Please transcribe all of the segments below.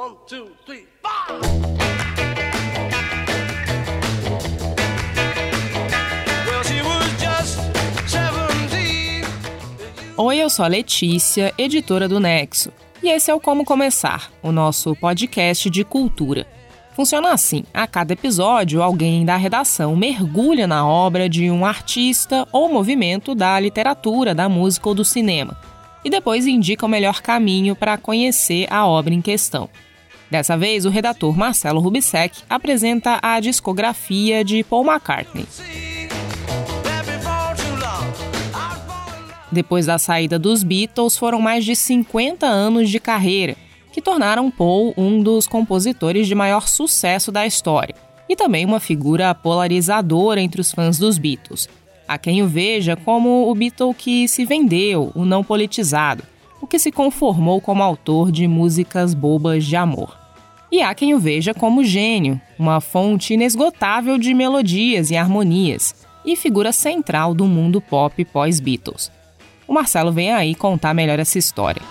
One, two, three, four. Well, she was just 17. Oi, eu sou a Letícia, editora do Nexo. E esse é o Como Começar, o nosso podcast de cultura. Funciona assim: a cada episódio, alguém da redação mergulha na obra de um artista ou movimento da literatura, da música ou do cinema, e depois indica o melhor caminho para conhecer a obra em questão. Dessa vez, o redator Marcelo Rubissec apresenta a discografia de Paul McCartney. Depois da saída dos Beatles, foram mais de 50 anos de carreira, que tornaram Paul um dos compositores de maior sucesso da história, e também uma figura polarizadora entre os fãs dos Beatles. Há quem o veja como o Beatle que se vendeu, o não politizado, o que se conformou como autor de músicas bobas de amor. E há quem o veja como gênio, uma fonte inesgotável de melodias e harmonias, e figura central do mundo pop pós-Beatles. O Marcelo vem aí contar melhor essa história.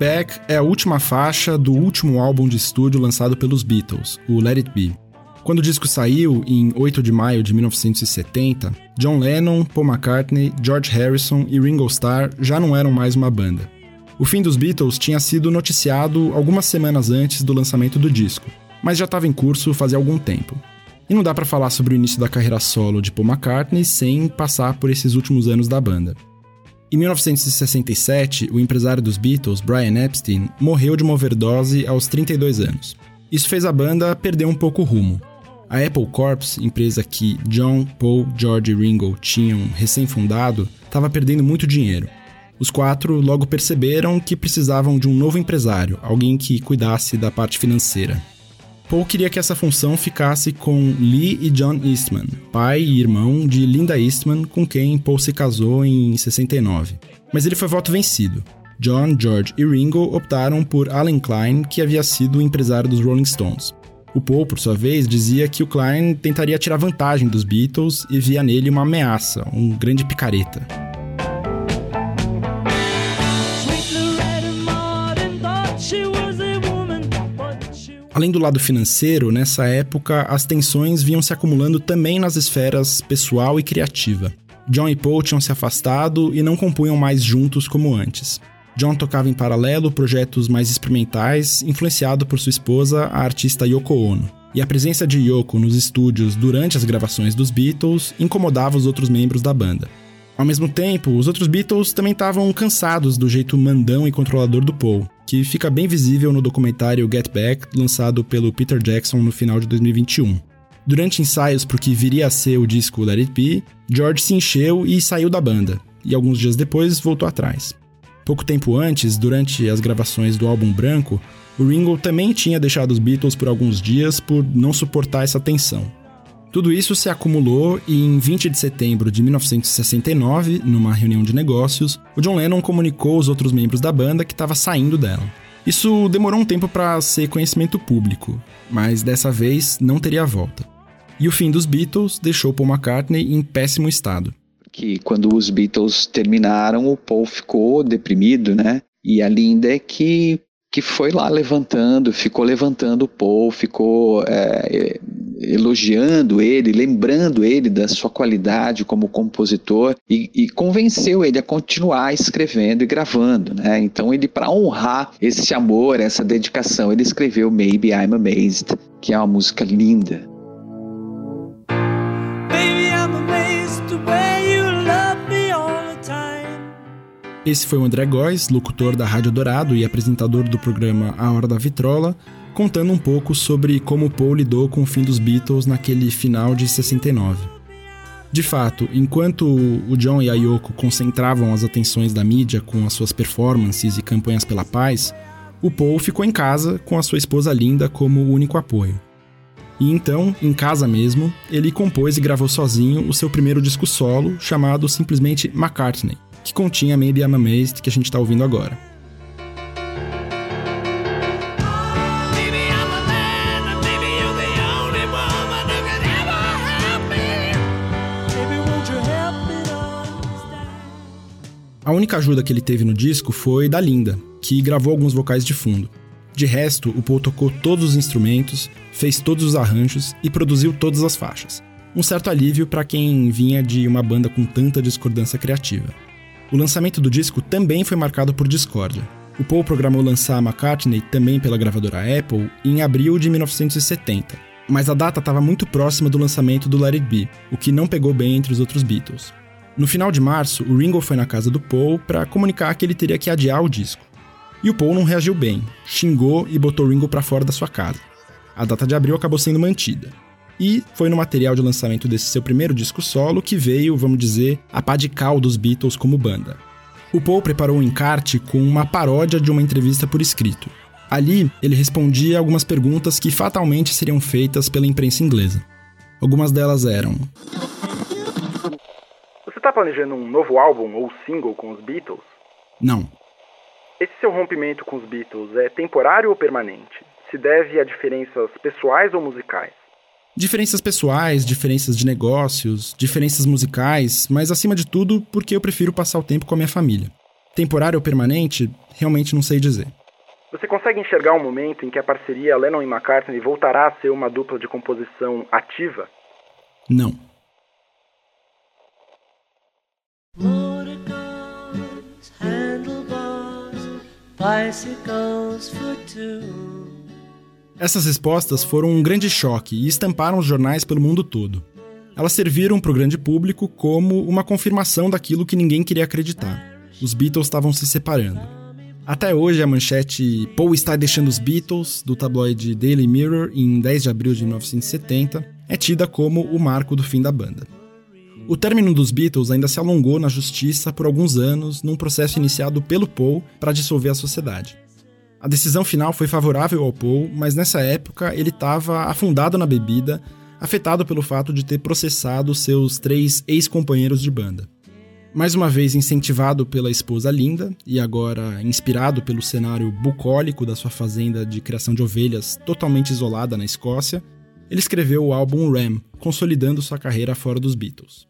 Back é a última faixa do último álbum de estúdio lançado pelos Beatles, o Let It Be. Quando o disco saiu, em 8 de maio de 1970, John Lennon, Paul McCartney, George Harrison e Ringo Starr já não eram mais uma banda. O fim dos Beatles tinha sido noticiado algumas semanas antes do lançamento do disco, mas já estava em curso fazia algum tempo. E não dá pra falar sobre o início da carreira solo de Paul McCartney sem passar por esses últimos anos da banda. Em 1967, o empresário dos Beatles, Brian Epstein, morreu de uma overdose aos 32 anos. Isso fez a banda perder um pouco o rumo. A Apple Corps, empresa que John, Paul, George e Ringo tinham recém-fundado, estava perdendo muito dinheiro. Os quatro logo perceberam que precisavam de um novo empresário, alguém que cuidasse da parte financeira. Paul queria que essa função ficasse com Lee e John Eastman, pai e irmão de Linda Eastman, com quem Paul se casou em 69. Mas ele foi voto vencido. John, George e Ringo optaram por Alan Klein, que havia sido o empresário dos Rolling Stones. O Paul, por sua vez, dizia que o Klein tentaria tirar vantagem dos Beatles e via nele uma ameaça, um grande picareta. Além do lado financeiro, nessa época as tensões vinham se acumulando também nas esferas pessoal e criativa. John e Paul tinham se afastado e não compunham mais juntos como antes. John tocava em paralelo projetos mais experimentais, influenciado por sua esposa, a artista Yoko Ono. E a presença de Yoko nos estúdios durante as gravações dos Beatles incomodava os outros membros da banda. Ao mesmo tempo, os outros Beatles também estavam cansados do jeito mandão e controlador do Paul, que fica bem visível no documentário Get Back, lançado pelo Peter Jackson no final de 2021. Durante ensaios para o que viria a ser o disco Let It Be, George se encheu e saiu da banda, e alguns dias depois voltou atrás. Pouco tempo antes, durante as gravações do álbum Branco, o Ringo também tinha deixado os Beatles por alguns dias por não suportar essa tensão. Tudo isso se acumulou e em 20 de setembro de 1969, numa reunião de negócios, o John Lennon comunicou aos outros membros da banda que estava saindo dela. Isso demorou um tempo para ser conhecimento público, mas dessa vez não teria volta. E o fim dos Beatles deixou Paul McCartney em péssimo estado. que quando os Beatles terminaram, o Paul ficou deprimido, né? E a Linda é que, que foi lá levantando, ficou levantando o Paul, ficou é, elogiando ele, lembrando ele da sua qualidade como compositor e, e convenceu ele a continuar escrevendo e gravando, né? Então ele, para honrar esse amor, essa dedicação, ele escreveu Maybe I'm Amazed, que é uma música linda. Esse foi o André Góes, locutor da Rádio Dourado e apresentador do programa A Hora da Vitrola, contando um pouco sobre como Paul lidou com o fim dos Beatles naquele final de 69. De fato, enquanto o John e a Yoko concentravam as atenções da mídia com as suas performances e campanhas pela paz, o Paul ficou em casa com a sua esposa Linda como único apoio. E então, em casa mesmo, ele compôs e gravou sozinho o seu primeiro disco solo, chamado simplesmente McCartney, que continha Maybe I'm Amazed, que a gente está ouvindo agora. A única ajuda que ele teve no disco foi da Linda, que gravou alguns vocais de fundo. De resto, o Paul tocou todos os instrumentos, fez todos os arranjos e produziu todas as faixas. Um certo alívio para quem vinha de uma banda com tanta discordância criativa. O lançamento do disco também foi marcado por discórdia. O Paul programou lançar McCartney também pela gravadora Apple em abril de 1970, mas a data estava muito próxima do lançamento do Let It Be, o que não pegou bem entre os outros Beatles. No final de março, o Ringo foi na casa do Paul para comunicar que ele teria que adiar o disco. E o Paul não reagiu bem, xingou e botou Ringo para fora da sua casa. A data de abril acabou sendo mantida. E foi no material de lançamento desse seu primeiro disco solo que veio, vamos dizer, a pá de cal dos Beatles como banda. O Paul preparou um encarte com uma paródia de uma entrevista por escrito. Ali, ele respondia algumas perguntas que fatalmente seriam feitas pela imprensa inglesa. Algumas delas eram: Você está planejando um novo álbum ou single com os Beatles? Não. Esse seu rompimento com os Beatles é temporário ou permanente? Se deve a diferenças pessoais ou musicais? Diferenças pessoais, diferenças de negócios, diferenças musicais, mas acima de tudo porque eu prefiro passar o tempo com a minha família. Temporário ou permanente, realmente não sei dizer. Você consegue enxergar um momento em que a parceria Lennon e McCartney voltará a ser uma dupla de composição ativa? Não. Motorcars, handlebars, bicycles for two. Essas respostas foram um grande choque e estamparam os jornais pelo mundo todo. Elas serviram para o grande público como uma confirmação daquilo que ninguém queria acreditar. Os Beatles estavam se separando. Até hoje, a manchete Paul está deixando os Beatles, do tabloide Daily Mirror, em 10 de abril de 1970, é tida como o marco do fim da banda. O término dos Beatles ainda se alongou na justiça por alguns anos, num processo iniciado pelo Paul para dissolver a sociedade. A decisão final foi favorável ao Paul, mas nessa época ele estava afundado na bebida, afetado pelo fato de ter processado seus três ex-companheiros de banda. Mais uma vez incentivado pela esposa Linda e agora inspirado pelo cenário bucólico da sua fazenda de criação de ovelhas totalmente isolada na Escócia, ele escreveu o álbum Ram, consolidando sua carreira fora dos Beatles.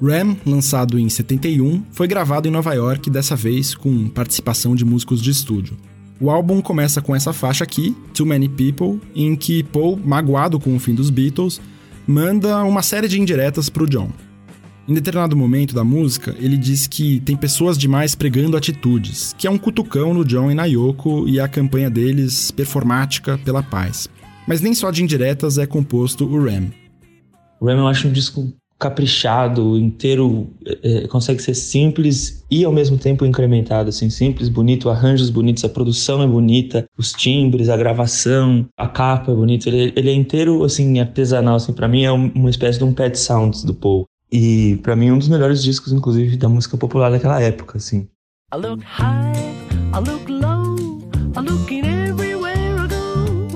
Ram, lançado em 71, foi gravado em Nova York, dessa vez com participação de músicos de estúdio. O álbum começa com essa faixa aqui, Too Many People, em que Paul, magoado com o fim dos Beatles, manda uma série de indiretas para o John. Em determinado momento da música, ele diz que tem pessoas demais pregando atitudes, que é um cutucão no John e na Yoko e a campanha deles performática pela paz. Mas nem só de indiretas é composto o Ram. O Ram eu acho um disco caprichado, inteiro, é, consegue ser simples e ao mesmo tempo incrementado, assim, simples, bonito, arranjos bonitos, a produção é bonita, os timbres, a gravação, a capa é bonita, ele, ele é inteiro, assim, artesanal, assim, para mim é uma espécie de um Pet Sounds do Paul. E para mim um dos melhores discos, inclusive, da música popular daquela época, assim. I look high, I look low, I'm looking everywhere I go.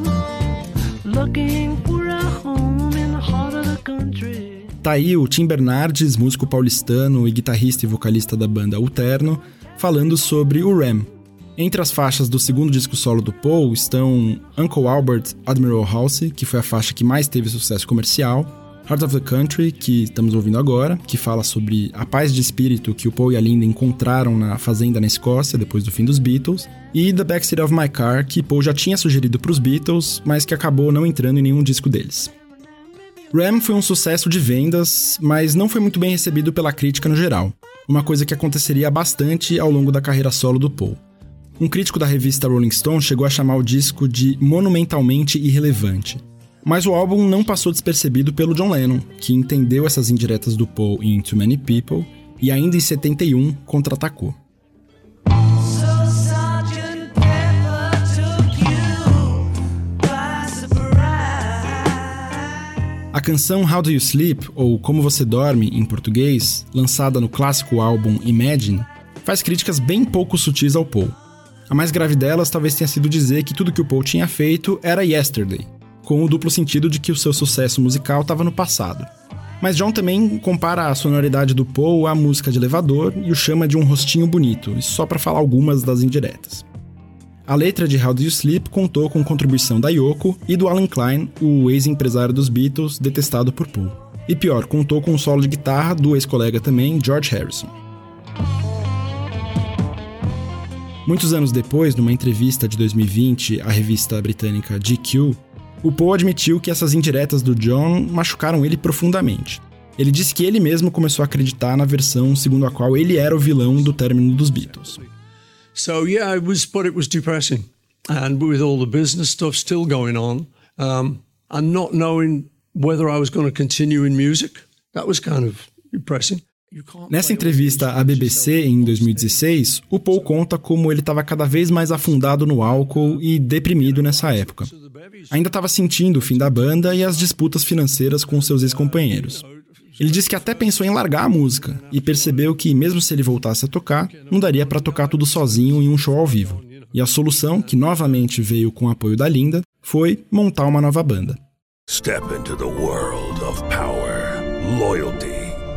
Looking for a home in the heart of the country. Tá aí o Tim Bernardes, músico paulistano e guitarrista e vocalista da banda Uterno, falando sobre o Ram. Entre as faixas do segundo disco solo do Paul estão Uncle Albert Admiral House, que foi a faixa que mais teve sucesso comercial, Heart of the Country, que estamos ouvindo agora, que fala sobre a paz de espírito que o Paul e a Linda encontraram na fazenda na Escócia depois do fim dos Beatles, e The Backseat of My Car, que Paul já tinha sugerido para os Beatles, mas que acabou não entrando em nenhum disco deles. Ram foi um sucesso de vendas, mas não foi muito bem recebido pela crítica no geral, uma coisa que aconteceria bastante ao longo da carreira solo do Paul. Um crítico da revista Rolling Stone chegou a chamar o disco de monumentalmente irrelevante. Mas o álbum não passou despercebido pelo John Lennon, que entendeu essas indiretas do Paul em Too Many People e ainda em 71 contra-atacou. A canção How Do You Sleep, ou Como Você Dorme em português, lançada no clássico álbum Imagine, faz críticas bem pouco sutis ao Paul. A mais grave delas talvez tenha sido dizer que tudo que o Paul tinha feito era Yesterday, com o duplo sentido de que o seu sucesso musical estava no passado. Mas John também compara a sonoridade do Paul à música de elevador e o chama de um rostinho bonito, só para falar algumas das indiretas. A letra de How Do You Sleep contou com contribuição da Yoko e do Alan Klein, o ex-empresário dos Beatles, detestado por Paul. E pior, contou com um solo de guitarra do ex-colega também, George Harrison. Muitos anos depois, numa entrevista de 2020 à revista britânica GQ, o Paul admitiu que essas indiretas do John machucaram ele profundamente. Ele disse que ele mesmo começou a acreditar na versão segundo a qual ele era o vilão do término dos Beatles. So yeah, it was, but it was depressing, and with all the business stuff still going on, um, and not knowing whether I was going to continue in music, that was kind of depressing. Nessa entrevista à BBC em 2016, o Paul conta como ele estava cada vez mais afundado no álcool e deprimido nessa época. Ainda estava sentindo o fim da banda e as disputas financeiras com seus ex-companheiros. Ele disse que até pensou em largar a música e percebeu que, mesmo se ele voltasse a tocar, não daria para tocar tudo sozinho em um show ao vivo. E a solução, que novamente veio com o apoio da Linda, foi montar uma nova banda. Step into the world of power, loyalty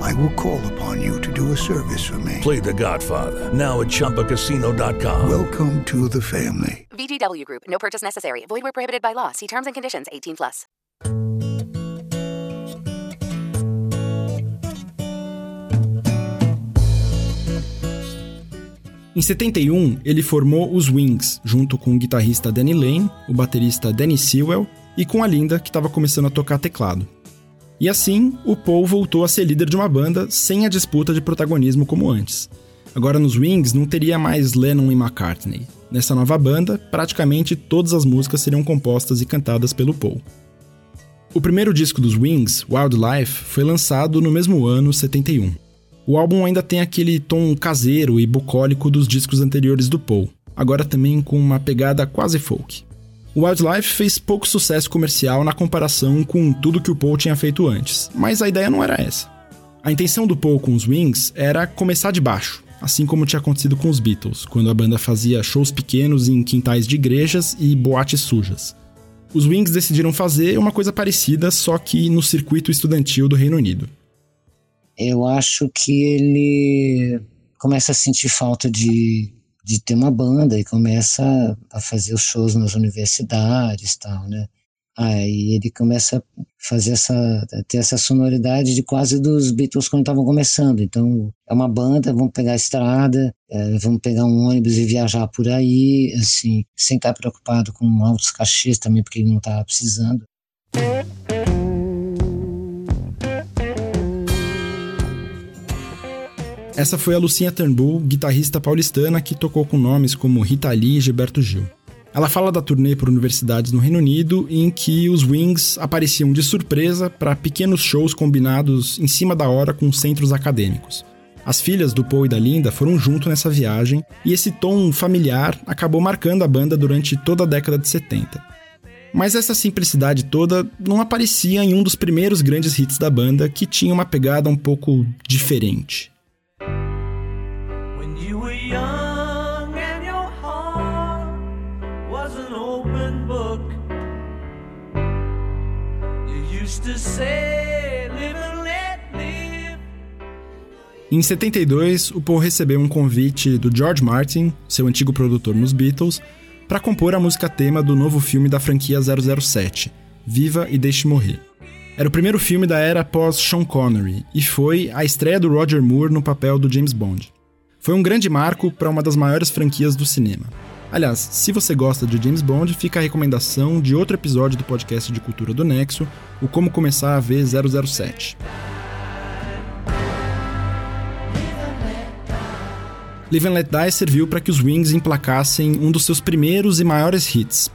I will call upon you to do a service for me. Play The Godfather now at ChumbaCasino.com. Welcome to the family. VGW Group. No purchase necessary. Void where prohibited by law. See terms and conditions. 18 plus. Em 71, ele formou os Wings, junto com o guitarrista Danny Lane, o baterista Danny Sewell e com a Linda, que estava começando a tocar teclado. E assim, o Paul voltou a ser líder de uma banda sem a disputa de protagonismo como antes. Agora nos Wings não teria mais Lennon e McCartney. Nessa nova banda, praticamente todas as músicas seriam compostas e cantadas pelo Paul. O primeiro disco dos Wings, Wildlife, foi lançado no mesmo ano, 71. O álbum ainda tem aquele tom caseiro e bucólico dos discos anteriores do Paul, agora também com uma pegada quase folk. Wildlife fez pouco sucesso comercial na comparação com tudo que o Paul tinha feito antes, mas a ideia não era essa. A intenção do Paul com os Wings era começar de baixo, assim como tinha acontecido com os Beatles, quando a banda fazia shows pequenos em quintais de igrejas e boates sujas. Os Wings decidiram fazer uma coisa parecida, só que no circuito estudantil do Reino Unido. Eu acho que ele começa a sentir falta de, de ter uma banda e começa a fazer os shows nas universidades tal, né? Aí ele começa a fazer essa, a ter essa sonoridade de quase dos Beatles quando estavam começando. Então, é uma banda, vamos pegar a estrada, é, vamos pegar um ônibus e viajar por aí, assim, sem estar preocupado com altos cachês também, porque ele não estava precisando. Essa foi a Lucinha Turnbull, guitarrista paulistana que tocou com nomes como Rita Lee e Gilberto Gil. Ela fala da turnê por universidades no Reino Unido, em que os Wings apareciam de surpresa para pequenos shows combinados em cima da hora com centros acadêmicos. As filhas do Paul e da Linda foram junto nessa viagem, e esse tom familiar acabou marcando a banda durante toda a década de 70. Mas essa simplicidade toda não aparecia em um dos primeiros grandes hits da banda, que tinha uma pegada um pouco diferente. Em 72, o Paul recebeu um convite do George Martin, seu antigo produtor nos Beatles, para compor a música tema do novo filme da franquia 007, Viva e Deixe Morrer. Era o primeiro filme da era pós Sean Connery e foi a estreia do Roger Moore no papel do James Bond. Foi um grande marco para uma das maiores franquias do cinema. Aliás, se você gosta de James Bond, fica a recomendação de outro episódio do podcast de cultura do Nexo, o Como Começar a Ver 007. Live and Let Die serviu para que os Wings emplacassem um dos seus primeiros e maiores hits.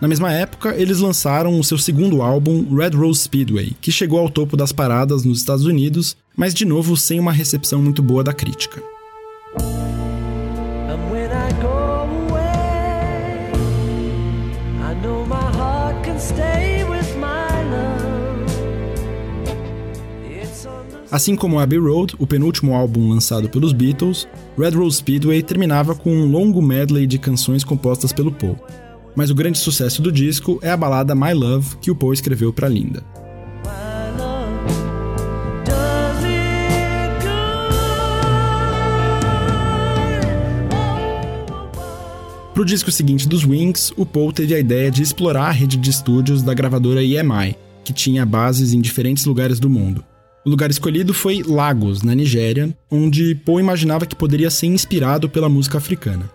Na mesma época, eles lançaram o seu segundo álbum, Red Rose Speedway, que chegou ao topo das paradas nos Estados Unidos, mas de novo sem uma recepção muito boa da crítica. Assim como Abbey Road, o penúltimo álbum lançado pelos Beatles, Red Rose Speedway terminava com um longo medley de canções compostas pelo Paul. Mas o grande sucesso do disco é a balada My Love, que o Paul escreveu para Linda. Para o disco seguinte dos Wings, o Paul teve a ideia de explorar a rede de estúdios da gravadora EMI, que tinha bases em diferentes lugares do mundo. O lugar escolhido foi Lagos, na Nigéria, onde Paul imaginava que poderia ser inspirado pela música africana.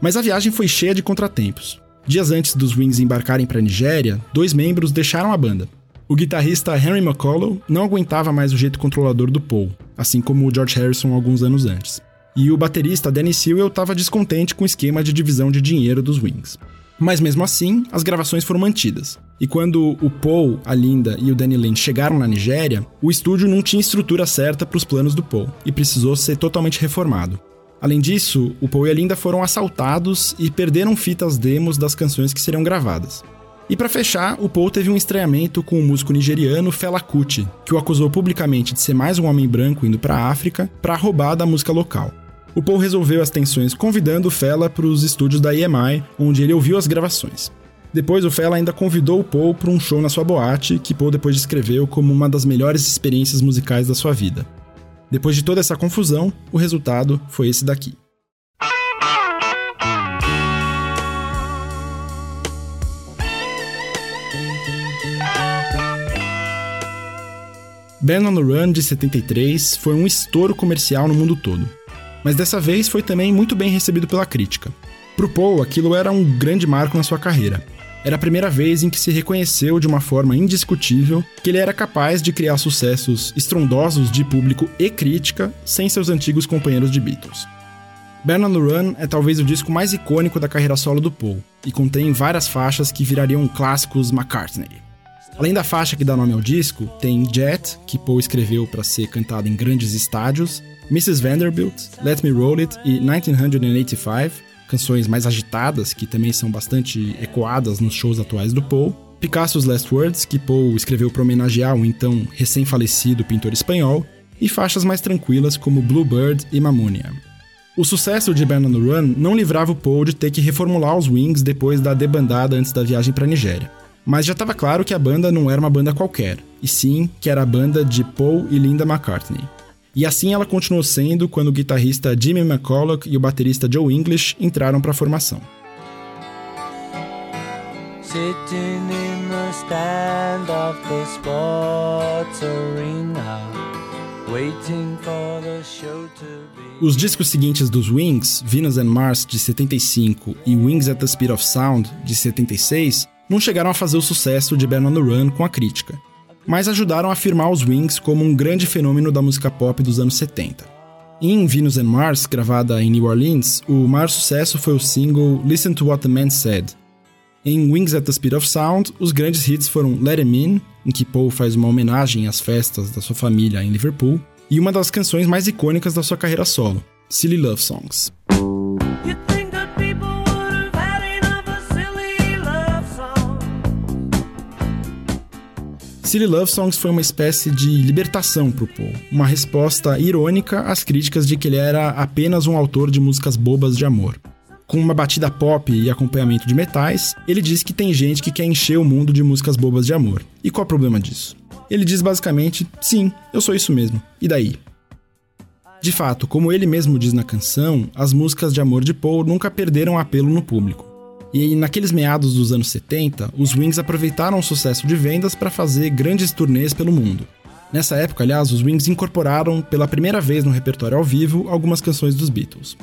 Mas a viagem foi cheia de contratempos. Dias antes dos Wings embarcarem para a Nigéria, dois membros deixaram a banda. O guitarrista Henry McCullough não aguentava mais o jeito controlador do Paul, assim como o George Harrison alguns anos antes. E o baterista Danny Sewell estava descontente com o esquema de divisão de dinheiro dos Wings. Mas mesmo assim, as gravações foram mantidas. E quando o Paul, a Linda e o Danny Lynch chegaram na Nigéria, o estúdio não tinha estrutura certa para os planos do Paul e precisou ser totalmente reformado. Além disso, o Paul e a Linda foram assaltados e perderam fitas demos das canções que seriam gravadas. E para fechar, o Paul teve um estranhamento com o músico nigeriano Fela Kuti, que o acusou publicamente de ser mais um homem branco indo para a África para roubar da música local. O Paul resolveu as tensões convidando o Fela para os estúdios da EMI, onde ele ouviu as gravações. Depois, o Fela ainda convidou o Paul para um show na sua boate, que Paul depois descreveu como uma das melhores experiências musicais da sua vida. Depois de toda essa confusão, o resultado foi esse daqui. Ben on the Run de 73 foi um estouro comercial no mundo todo mas dessa vez foi também muito bem recebido pela crítica. Pro Paul, aquilo era um grande marco na sua carreira. Era a primeira vez em que se reconheceu de uma forma indiscutível que ele era capaz de criar sucessos estrondosos de público e crítica sem seus antigos companheiros de Beatles. Burn on the Run é talvez o disco mais icônico da carreira solo do Paul e contém várias faixas que virariam clássicos McCartney. Além da faixa que dá nome ao disco, tem Jet, que Paul escreveu para ser cantada em grandes estádios, Mrs. Vanderbilt, Let Me Roll It e 1985, canções mais agitadas que também são bastante ecoadas nos shows atuais do Paul. Picasso's Last Words, que Paul escreveu para homenagear o então recém-falecido pintor espanhol, e faixas mais tranquilas como Bluebird e Mammonia. O sucesso de Band on the Run não livrava o Paul de ter que reformular os Wings depois da debandada antes da viagem para a Nigéria. Mas já estava claro que a banda não era uma banda qualquer, e sim que era a banda de Paul e Linda McCartney. E assim ela continuou sendo quando o guitarrista Jimmy McCulloch e o baterista Joe English entraram para a formação. Os discos seguintes dos Wings, Venus and Mars de 75 e Wings at the Speed of Sound de 76, não chegaram a fazer o sucesso de Burn on the Run com a crítica, mas ajudaram a afirmar os Wings como um grande fenômeno da música pop dos anos 70. Em Venus and Mars, gravada em New Orleans, o maior sucesso foi o single Listen to What the Man Said. Em Wings at the Speed of Sound, os grandes hits foram Let Him In, em que Paul faz uma homenagem às festas da sua família em Liverpool, e uma das canções mais icônicas da sua carreira solo, Silly Love Songs. Silly Love Songs foi uma espécie de libertação para o Paul, uma resposta irônica às críticas de que ele era apenas um autor de músicas bobas de amor. Com uma batida pop e acompanhamento de metais, ele diz que tem gente que quer encher o mundo de músicas bobas de amor. E qual é o problema disso? Ele diz basicamente: sim, eu sou isso mesmo. E daí? De fato, como ele mesmo diz na canção, as músicas de amor de Paul nunca perderam apelo no público. E naqueles meados dos anos 70, os Wings aproveitaram o sucesso de vendas para fazer grandes turnês pelo mundo. Nessa época, aliás, os Wings incorporaram pela primeira vez no repertório ao vivo algumas canções dos Beatles.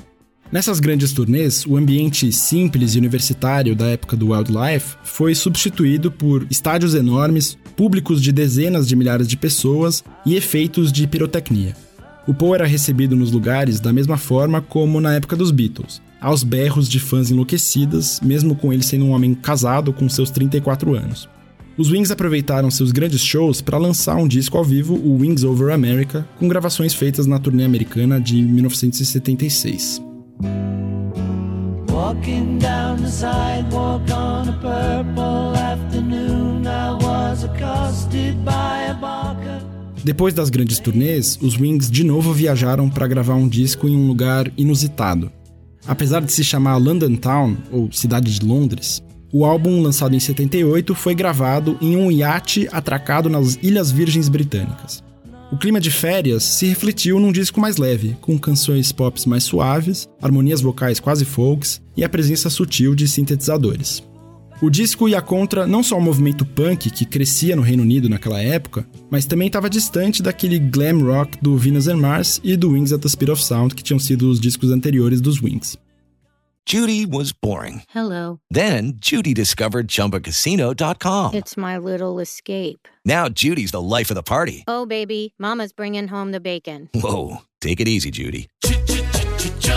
Nessas grandes turnês, o ambiente simples e universitário da época do Wildlife foi substituído por estádios enormes, públicos de dezenas de milhares de pessoas e efeitos de pirotecnia. O Paul era recebido nos lugares da mesma forma como na época dos Beatles, aos berros de fãs enlouquecidas, mesmo com ele sendo um homem casado com seus 34 anos. Os Wings aproveitaram seus grandes shows para lançar um disco ao vivo, o Wings Over America, com gravações feitas na turnê americana de 1976. Walking down the sidewalk on a purple afternoon, I was accosted by a barker. Depois das grandes turnês, os Wings de novo viajaram para gravar um disco em um lugar inusitado. Apesar de se chamar London Town, ou Cidade de Londres, o álbum, lançado em 78, foi gravado em um iate atracado nas Ilhas Virgens Britânicas. O clima de férias se refletiu num disco mais leve, com canções pop mais suaves, harmonias vocais quase folks e a presença sutil de sintetizadores. O disco ia contra não só o movimento punk que crescia no Reino Unido naquela época, mas também estava distante daquele glam rock do Venus and Mars e do Wings at the Speed of Sound que tinham sido os discos anteriores dos Wings. Judy was boring. Hello. Then Judy discovered chumbacasino.com. It's my little escape. Now Judy's the life of the party. Oh baby, mama's bringing home the bacon. Whoa, take it easy Judy.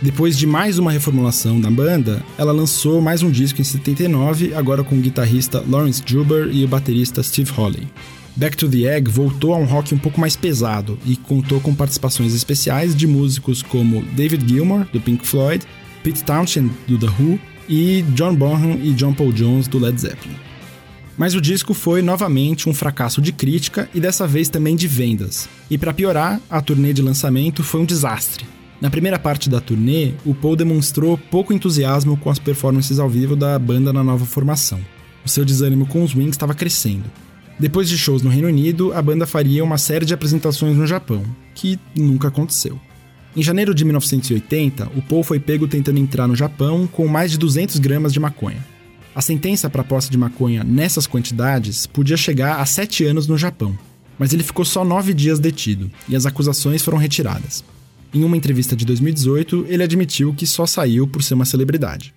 Depois de mais uma reformulação da banda, ela lançou mais um disco em 79, agora com o guitarrista Lawrence Juber e o baterista Steve Holley. Back to the Egg voltou a um rock um pouco mais pesado e contou com participações especiais de músicos como David Gilmour, do Pink Floyd, Pete Townshend, do The Who, e John Bonham e John Paul Jones, do Led Zeppelin. Mas o disco foi novamente um fracasso de crítica e dessa vez também de vendas. E para piorar, a turnê de lançamento foi um desastre. Na primeira parte da turnê, o Paul demonstrou pouco entusiasmo com as performances ao vivo da banda na nova formação. O seu desânimo com os Wings estava crescendo. Depois de shows no Reino Unido, a banda faria uma série de apresentações no Japão, que nunca aconteceu. Em janeiro de 1980, o Paul foi pego tentando entrar no Japão com mais de 200 gramas de maconha. A sentença para posse de maconha nessas quantidades podia chegar a 7 anos no Japão, mas ele ficou só 9 dias detido e as acusações foram retiradas. Em uma entrevista de 2018, ele admitiu que só saiu por ser uma celebridade.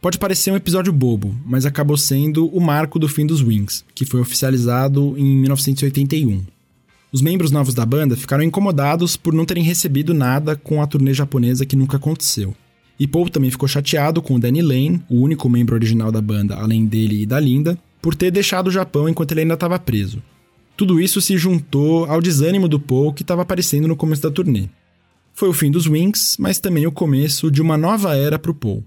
Pode parecer um episódio bobo, mas acabou sendo o marco do fim dos Wings, que foi oficializado em 1981. Os membros novos da banda ficaram incomodados por não terem recebido nada com a turnê japonesa que nunca aconteceu. E Paul também ficou chateado com o Danny Lane, o único membro original da banda além dele e da Linda, por ter deixado o Japão enquanto ele ainda estava preso. Tudo isso se juntou ao desânimo do Paul que estava aparecendo no começo da turnê. Foi o fim dos Wings, mas também o começo de uma nova era para o Paul.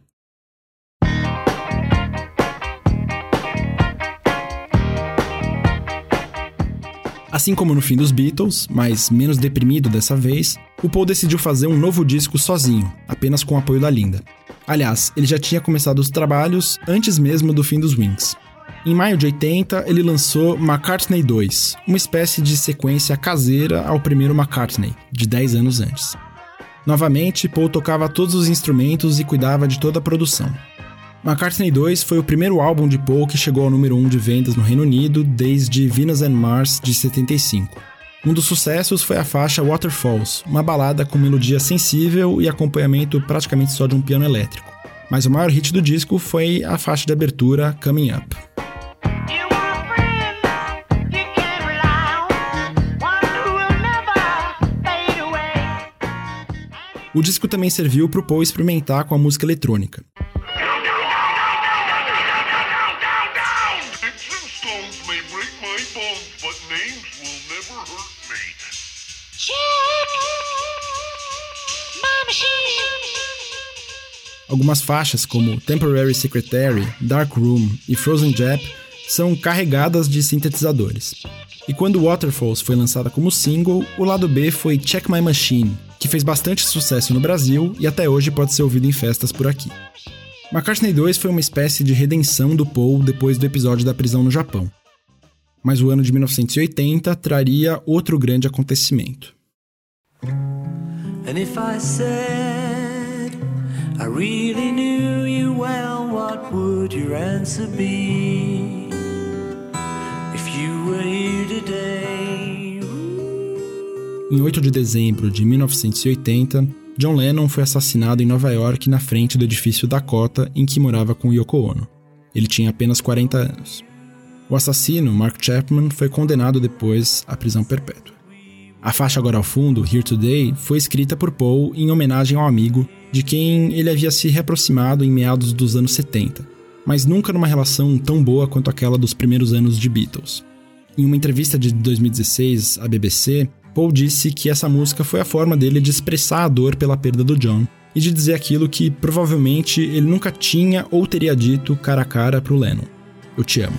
Assim como no fim dos Beatles, mas menos deprimido dessa vez, o Paul decidiu fazer um novo disco sozinho, apenas com o apoio da Linda. Aliás, ele já tinha começado os trabalhos antes mesmo do fim dos Wings. Em maio de 80, ele lançou McCartney 2, uma espécie de sequência caseira ao primeiro McCartney, de 10 anos antes. Novamente, Paul tocava todos os instrumentos e cuidava de toda a produção. McCartney 2 foi o primeiro álbum de Paul que chegou ao número 1 de vendas no Reino Unido desde Venus and Mars de 75. Um dos sucessos foi a faixa Waterfalls, uma balada com melodia sensível e acompanhamento praticamente só de um piano elétrico. Mas o maior hit do disco foi a faixa de abertura Coming Up. O disco também serviu para o Paul experimentar com a música eletrônica. Algumas faixas, como Temporary Secretary, Dark Room e Frozen Jap, são carregadas de sintetizadores. E quando Waterfalls foi lançada como single, o lado B foi Check My Machine, que fez bastante sucesso no Brasil e até hoje pode ser ouvido em festas por aqui. McCartney 2 foi uma espécie de redenção do Paul depois do episódio da prisão no Japão. Mas o ano de 1980 traria outro grande acontecimento. And Em 8 de dezembro de 1980, John Lennon foi assassinado em Nova York na frente do edifício Dakota em que morava com Yoko Ono. Ele tinha apenas 40 anos. O assassino, Mark Chapman, foi condenado depois à prisão perpétua. A faixa agora ao fundo, Here Today, foi escrita por Paul em homenagem ao amigo de quem ele havia se reaproximado em meados dos anos 70, mas nunca numa relação tão boa quanto aquela dos primeiros anos de Beatles. Em uma entrevista de 2016 à BBC, Paul disse que essa música foi a forma dele de expressar a dor pela perda do John e de dizer aquilo que provavelmente ele nunca tinha ou teria dito cara a cara pro Lennon: Eu te amo.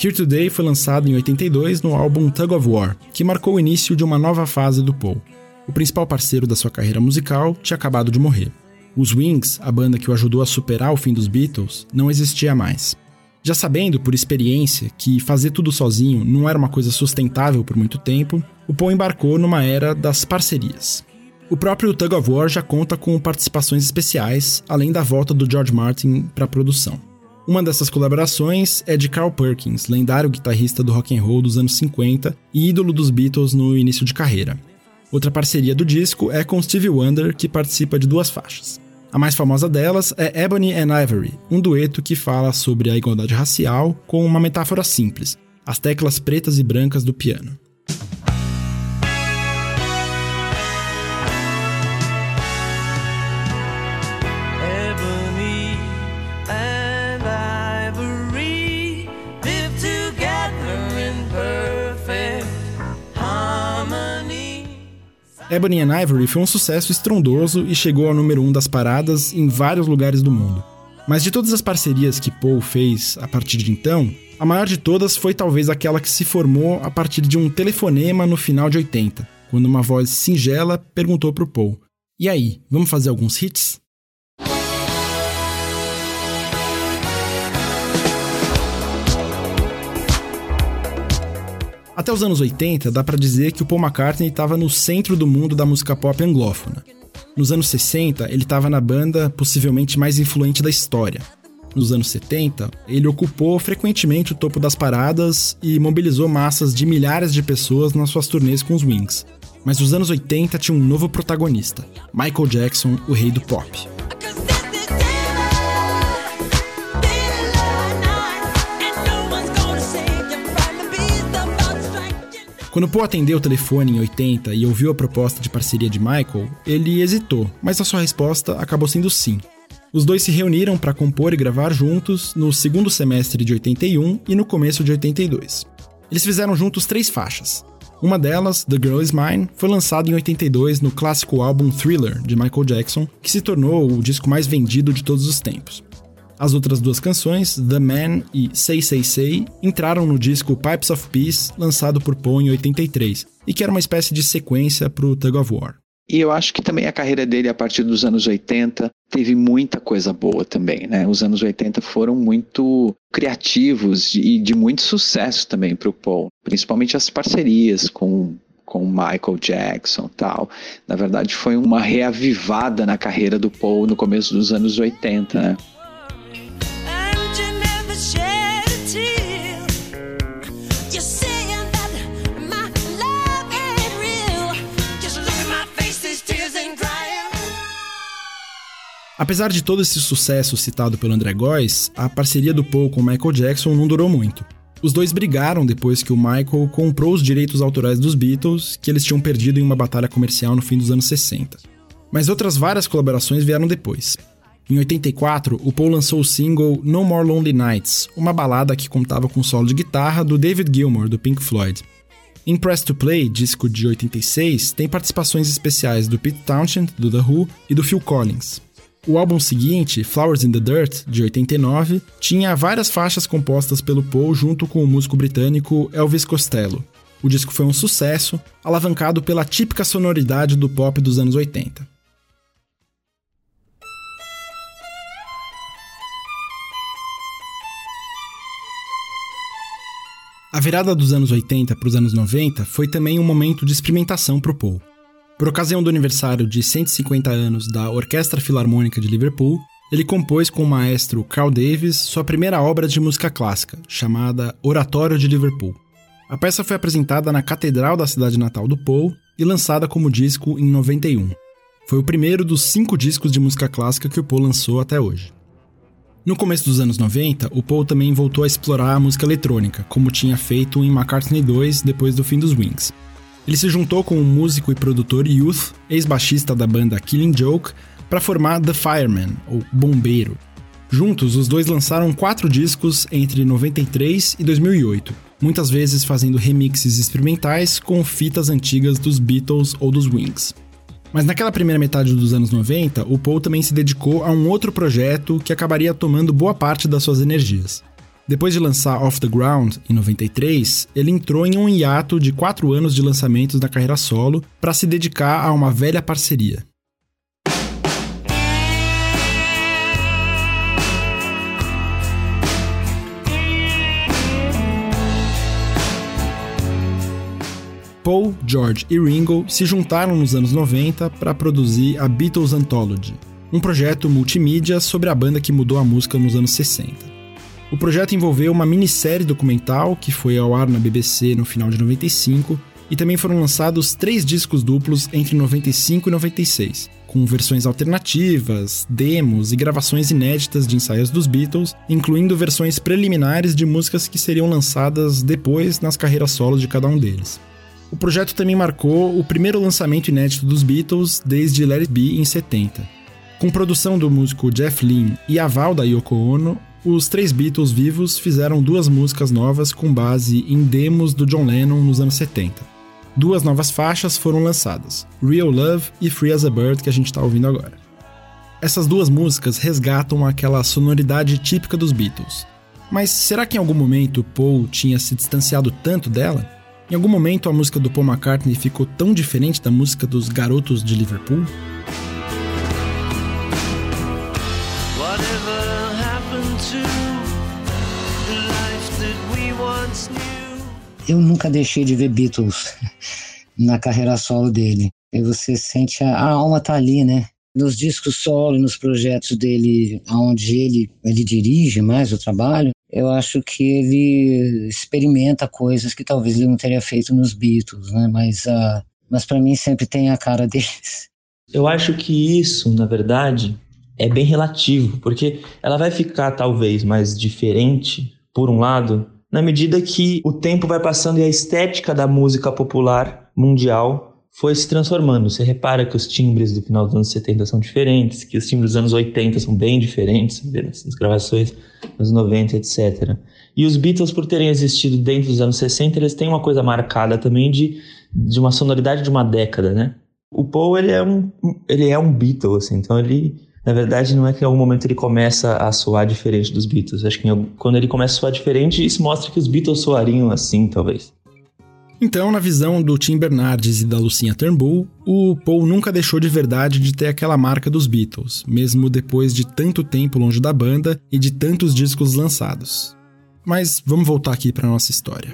Here Today foi lançado em 82 no álbum Tug of War, que marcou o início de uma nova fase do Paul. O principal parceiro da sua carreira musical tinha acabado de morrer. Os Wings, a banda que o ajudou a superar o fim dos Beatles, não existia mais. Já sabendo por experiência que fazer tudo sozinho não era uma coisa sustentável por muito tempo, o Paul embarcou numa era das parcerias. O próprio Tug of War já conta com participações especiais, além da volta do George Martin para a produção. Uma dessas colaborações é de Carl Perkins, lendário guitarrista do rock and roll dos anos 50 e ídolo dos Beatles no início de carreira. Outra parceria do disco é com Stevie Wonder, que participa de duas faixas. A mais famosa delas é Ebony and Ivory, um dueto que fala sobre a igualdade racial com uma metáfora simples: as teclas pretas e brancas do piano. Ebony and Ivory foi um sucesso estrondoso e chegou ao número 1 um das paradas em vários lugares do mundo. Mas de todas as parcerias que Paul fez a partir de então, a maior de todas foi talvez aquela que se formou a partir de um telefonema no final de 80, quando uma voz singela perguntou para o Paul: E aí, vamos fazer alguns hits? Até os anos 80, dá pra dizer que o Paul McCartney estava no centro do mundo da música pop anglófona. Nos anos 60, ele estava na banda possivelmente mais influente da história. Nos anos 70, ele ocupou frequentemente o topo das paradas e mobilizou massas de milhares de pessoas nas suas turnês com os Wings. Mas os anos 80 tinha um novo protagonista, Michael Jackson, o rei do pop. Quando Paul atendeu o telefone em 80 e ouviu a proposta de parceria de Michael, ele hesitou, mas a sua resposta acabou sendo sim. Os dois se reuniram para compor e gravar juntos no segundo semestre de 81 e no começo de 82. Eles fizeram juntos três faixas. Uma delas, The Girl Is Mine, foi lançada em 82 no clássico álbum Thriller de Michael Jackson, que se tornou o disco mais vendido de todos os tempos. As outras duas canções, The Man e Say Say Say, entraram no disco Pipes of Peace, lançado por Paul em 83, e que era uma espécie de sequência para o Tug of War. E eu acho que também a carreira dele, a partir dos anos 80, teve muita coisa boa também, né? Os anos 80 foram muito criativos e de muito sucesso também para o Paul, principalmente as parcerias com com Michael Jackson tal. Na verdade, foi uma reavivada na carreira do Paul no começo dos anos 80, né? Apesar de todo esse sucesso citado pelo André Góes, a parceria do Paul com Michael Jackson não durou muito. Os dois brigaram depois que o Michael comprou os direitos autorais dos Beatles, que eles tinham perdido em uma batalha comercial no fim dos anos 60. Mas outras várias colaborações vieram depois. Em 84, o Paul lançou o single No More Lonely Nights, uma balada que contava com solo de guitarra do David Gilmour, do Pink Floyd. Impress to Play, disco de 86, tem participações especiais do Pete Townshend, do The Who, e do Phil Collins. O álbum seguinte, Flowers in the Dirt, de 89, tinha várias faixas compostas pelo Paul junto com o músico britânico Elvis Costello. O disco foi um sucesso, alavancado pela típica sonoridade do pop dos anos 80. A virada dos anos 80 para os anos 90 foi também um momento de experimentação para o Paul. Por ocasião do aniversário de 150 anos da Orquestra Filarmônica de Liverpool, ele compôs com o maestro Carl Davis sua primeira obra de música clássica, chamada Oratório de Liverpool. A peça foi apresentada na Catedral da cidade natal do Paul e lançada como disco em 91. Foi o primeiro dos cinco discos de música clássica que o Paul lançou até hoje. No começo dos anos 90, o Paul também voltou a explorar a música eletrônica, como tinha feito em McCartney 2 depois do fim dos Wings. Ele se juntou com o músico e produtor Youth, ex-baixista da banda Killing Joke, para formar The Fireman, ou Bombeiro. Juntos, os dois lançaram quatro discos entre 93 e 2008, muitas vezes fazendo remixes experimentais com fitas antigas dos Beatles ou dos Wings. Mas naquela primeira metade dos anos 90, o Paul também se dedicou a um outro projeto que acabaria tomando boa parte das suas energias. Depois de lançar Off the Ground, em 93, ele entrou em um hiato de quatro anos de lançamentos na carreira solo para se dedicar a uma velha parceria. Paul, George e Ringo se juntaram nos anos 90 para produzir a Beatles Anthology, um projeto multimídia sobre a banda que mudou a música nos anos 60. O projeto envolveu uma minissérie documental que foi ao ar na BBC no final de 95 e também foram lançados três discos duplos entre 95 e 96, com versões alternativas, demos e gravações inéditas de ensaios dos Beatles, incluindo versões preliminares de músicas que seriam lançadas depois nas carreiras solos de cada um deles. O projeto também marcou o primeiro lançamento inédito dos Beatles desde Let It Be em 70. Com produção do músico Jeff Lynne e aval da Yoko Ono, os três Beatles vivos fizeram duas músicas novas com base em demos do John Lennon nos anos 70. Duas novas faixas foram lançadas, Real Love e Free as a Bird, que a gente está ouvindo agora. Essas duas músicas resgatam aquela sonoridade típica dos Beatles. Mas será que em algum momento Paul tinha se distanciado tanto dela? Em algum momento a música do Paul McCartney ficou tão diferente da música dos garotos de Liverpool? Eu nunca deixei de ver Beatles na carreira solo dele. E você sente a, a alma tá ali, né? Nos discos solo, nos projetos dele, onde ele, ele dirige mais o trabalho, eu acho que ele experimenta coisas que talvez ele não teria feito nos Beatles, né? Mas, uh, mas para mim sempre tem a cara deles. Eu acho que isso, na verdade, é bem relativo, porque ela vai ficar talvez mais diferente, por um lado, na medida que o tempo vai passando e a estética da música popular mundial foi se transformando. Você repara que os timbres do final dos anos 70 são diferentes, que os timbres dos anos 80 são bem diferentes, nas gravações dos 90, etc. E os Beatles, por terem existido dentro dos anos 60, eles têm uma coisa marcada também de, de uma sonoridade de uma década, né? O Paul, ele é um, ele é um Beatle, assim, então ele, na verdade, não é que em algum momento ele começa a soar diferente dos Beatles. Acho que quando ele começa a soar diferente, isso mostra que os Beatles soariam assim, talvez. Então, na visão do Tim Bernardes e da Lucinha Turnbull, o Paul nunca deixou de verdade de ter aquela marca dos Beatles, mesmo depois de tanto tempo longe da banda e de tantos discos lançados. Mas vamos voltar aqui para nossa história.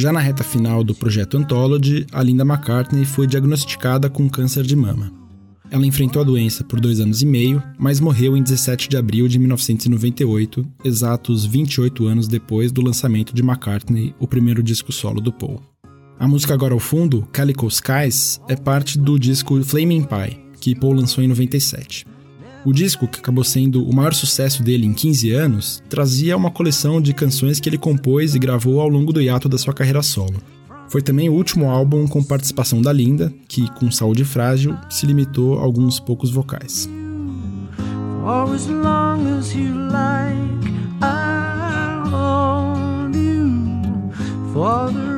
Já na reta final do projeto Anthology, a Linda McCartney foi diagnosticada com câncer de mama. Ela enfrentou a doença por dois anos e meio, mas morreu em 17 de abril de 1998, exatos 28 anos depois do lançamento de McCartney, o primeiro disco solo do Paul. A música agora ao fundo, Calico Skies, é parte do disco Flaming Pie, que Paul lançou em 97. O disco, que acabou sendo o maior sucesso dele em 15 anos, trazia uma coleção de canções que ele compôs e gravou ao longo do hiato da sua carreira solo. Foi também o último álbum com participação da Linda, que, com saúde frágil, se limitou a alguns poucos vocais. or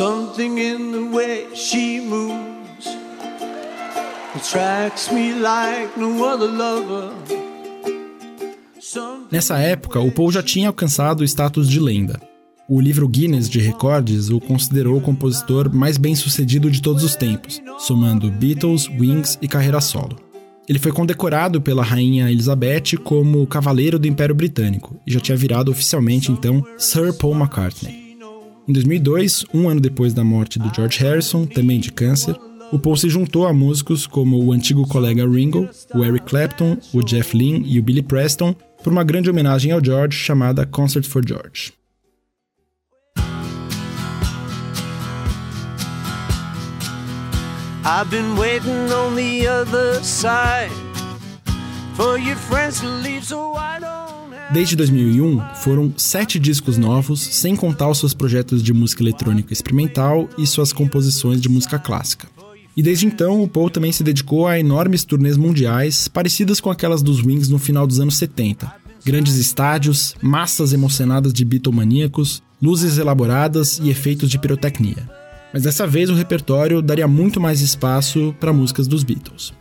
Something in the way she moves attracts me like no other lover. Nessa época, o Paul já tinha alcançado o status de lenda. O livro Guinness de Recordes o considerou o compositor mais bem-sucedido de todos os tempos, somando Beatles, Wings e carreira solo. Ele foi condecorado pela rainha Elizabeth como Cavaleiro do Império Britânico e já tinha virado oficialmente então Sir Paul McCartney. Em 2002, um ano depois da morte do George Harrison, também de câncer, o Paul se juntou a músicos como o antigo colega Ringo, o Eric Clapton, o Jeff Lynne e o Billy Preston por uma grande homenagem ao George chamada Concert for George. I've Desde 2001, foram sete discos novos, sem contar os seus projetos de música eletrônica experimental e suas composições de música clássica. E desde então, o Paul também se dedicou a enormes turnês mundiais, parecidas com aquelas dos Wings no final dos anos 70. Grandes estádios, massas emocionadas de Beatlemaníacos, luzes elaboradas e efeitos de pirotecnia. Mas dessa vez o repertório daria muito mais espaço para músicas dos Beatles.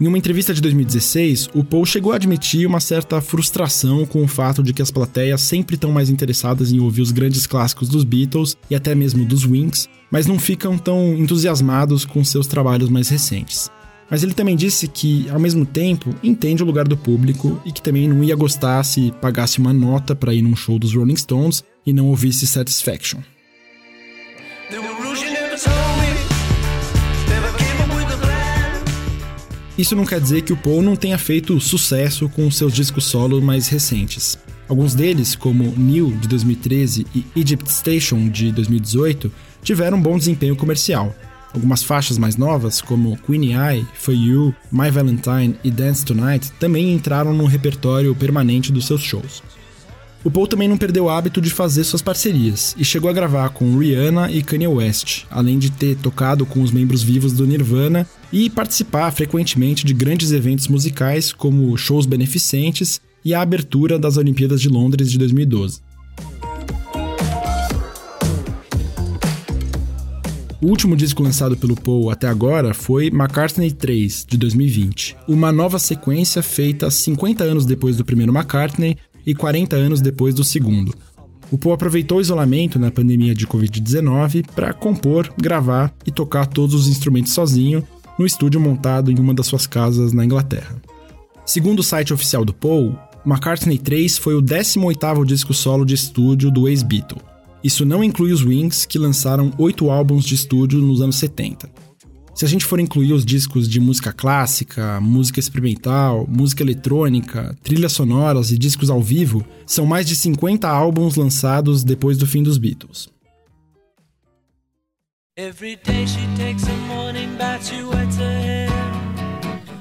Em uma entrevista de 2016, o Paul chegou a admitir uma certa frustração com o fato de que as plateias sempre estão mais interessadas em ouvir os grandes clássicos dos Beatles e até mesmo dos Wings, mas não ficam tão entusiasmados com seus trabalhos mais recentes. Mas ele também disse que, ao mesmo tempo, entende o lugar do público e que também não ia gostar se pagasse uma nota para ir num show dos Rolling Stones e não ouvisse Satisfaction. Isso não quer dizer que o Paul não tenha feito sucesso com seus discos solo mais recentes. Alguns deles, como New de 2013 e Egypt Station de 2018, tiveram um bom desempenho comercial. Algumas faixas mais novas, como Queenie Eye, For You, My Valentine e Dance Tonight, também entraram no repertório permanente dos seus shows. O Paul também não perdeu o hábito de fazer suas parcerias e chegou a gravar com Rihanna e Kanye West, além de ter tocado com os membros vivos do Nirvana e participar frequentemente de grandes eventos musicais como shows beneficentes e a abertura das Olimpíadas de Londres de 2012. O último disco lançado pelo Paul até agora foi McCartney 3, de 2020, uma nova sequência feita 50 anos depois do primeiro McCartney e 40 anos depois do segundo. O Paul aproveitou o isolamento na pandemia de Covid-19 para compor, gravar e tocar todos os instrumentos sozinho no estúdio montado em uma das suas casas na Inglaterra. Segundo o site oficial do Paul, McCartney 3 foi o 18º disco solo de estúdio do ex-Beatle. Isso não inclui os Wings, que lançaram oito álbuns de estúdio nos anos 70. Se a gente for incluir os discos de música clássica, música experimental, música eletrônica, trilhas sonoras e discos ao vivo, são mais de 50 álbuns lançados depois do fim dos Beatles. Every day she takes a morning bath, she wets her hair,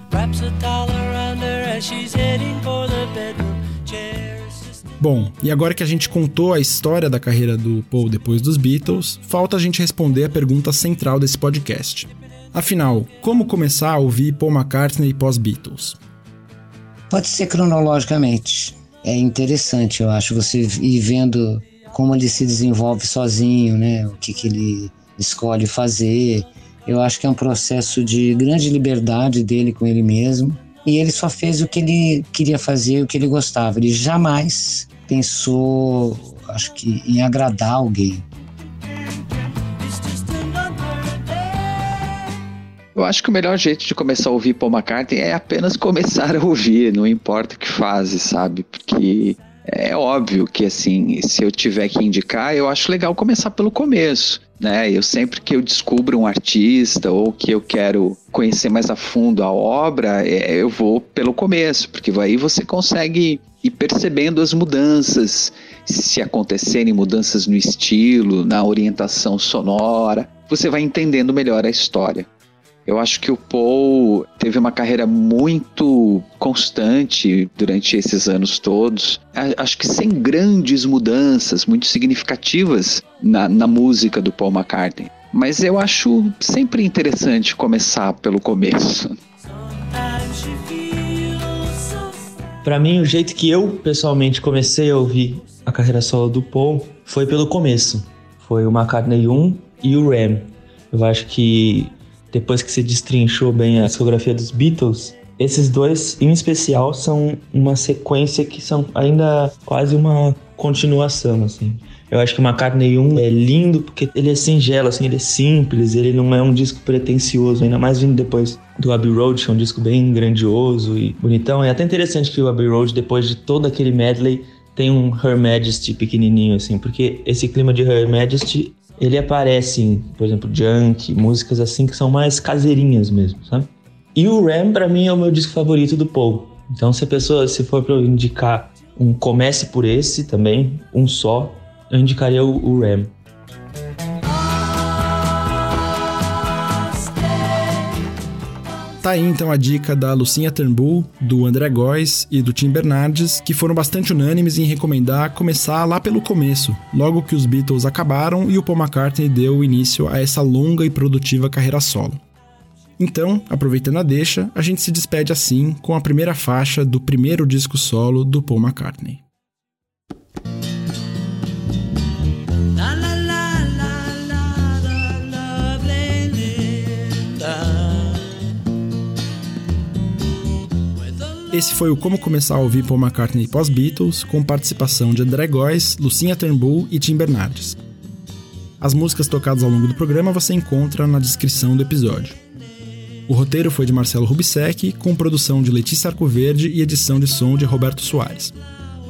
wraps a towel around her as she's heading for the bedroom chair. Bom, e agora que a gente contou a história da carreira do Paul depois dos Beatles, falta a gente responder a pergunta central desse podcast. Afinal, como começar a ouvir Paul McCartney pós-Beatles? Pode ser cronologicamente. É interessante, eu acho, você ir vendo como ele se desenvolve sozinho, né? O que, que ele escolhe fazer. Eu acho que é um processo de grande liberdade dele com ele mesmo. E ele só fez o que ele queria fazer, o que ele gostava. Ele jamais pensou, acho que, em agradar alguém. Eu acho que o melhor jeito de começar a ouvir Paul McCartney é apenas começar a ouvir, não importa o que faz, sabe? Porque é óbvio que, assim, se eu tiver que indicar, eu acho legal começar pelo começo. Né? Eu sempre que eu descubro um artista ou que eu quero conhecer mais a fundo a obra, eu vou pelo começo, porque aí você consegue ir percebendo as mudanças, se acontecerem mudanças no estilo, na orientação sonora, você vai entendendo melhor a história. Eu acho que o Paul teve uma carreira muito constante durante esses anos todos. Acho que sem grandes mudanças muito significativas na, na música do Paul McCartney. Mas eu acho sempre interessante começar pelo começo. Para mim, o jeito que eu pessoalmente comecei a ouvir a carreira solo do Paul foi pelo começo. Foi o McCartney 1 e o Ram. Eu acho que depois que se destrinchou bem a discografia dos Beatles, esses dois, em especial, são uma sequência que são ainda quase uma continuação, assim. Eu acho que o McCartney 1 é lindo porque ele é singelo, assim, ele é simples, ele não é um disco pretencioso, ainda mais vindo depois do Abbey Road, que é um disco bem grandioso e bonitão. É até interessante que o Abbey Road, depois de todo aquele medley, tem um Her Majesty pequenininho, assim, porque esse clima de Her Majesty ele aparece em, por exemplo, Junk, músicas assim que são mais caseirinhas mesmo, sabe? E o Ram, para mim, é o meu disco favorito do Paul. Então, se a pessoa, se for para eu indicar um comece por esse também, um só, eu indicaria o, o Ram. Tá aí então a dica da Lucinha Turnbull, do André Góes e do Tim Bernardes, que foram bastante unânimes em recomendar começar lá pelo começo, logo que os Beatles acabaram e o Paul McCartney deu início a essa longa e produtiva carreira solo. Então, aproveitando a deixa, a gente se despede assim com a primeira faixa do primeiro disco solo do Paul McCartney. Esse foi o Como Começar a Ouvir Paul McCartney pós-Beatles, com participação de André Góes, Lucinha Turnbull e Tim Bernardes. As músicas tocadas ao longo do programa você encontra na descrição do episódio. O roteiro foi de Marcelo Rubissec, com produção de Letícia Arcoverde e edição de som de Roberto Soares.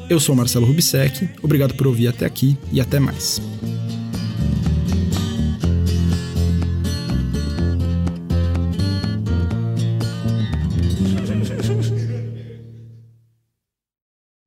Eu sou Marcelo Rubissec, obrigado por ouvir até aqui e até mais.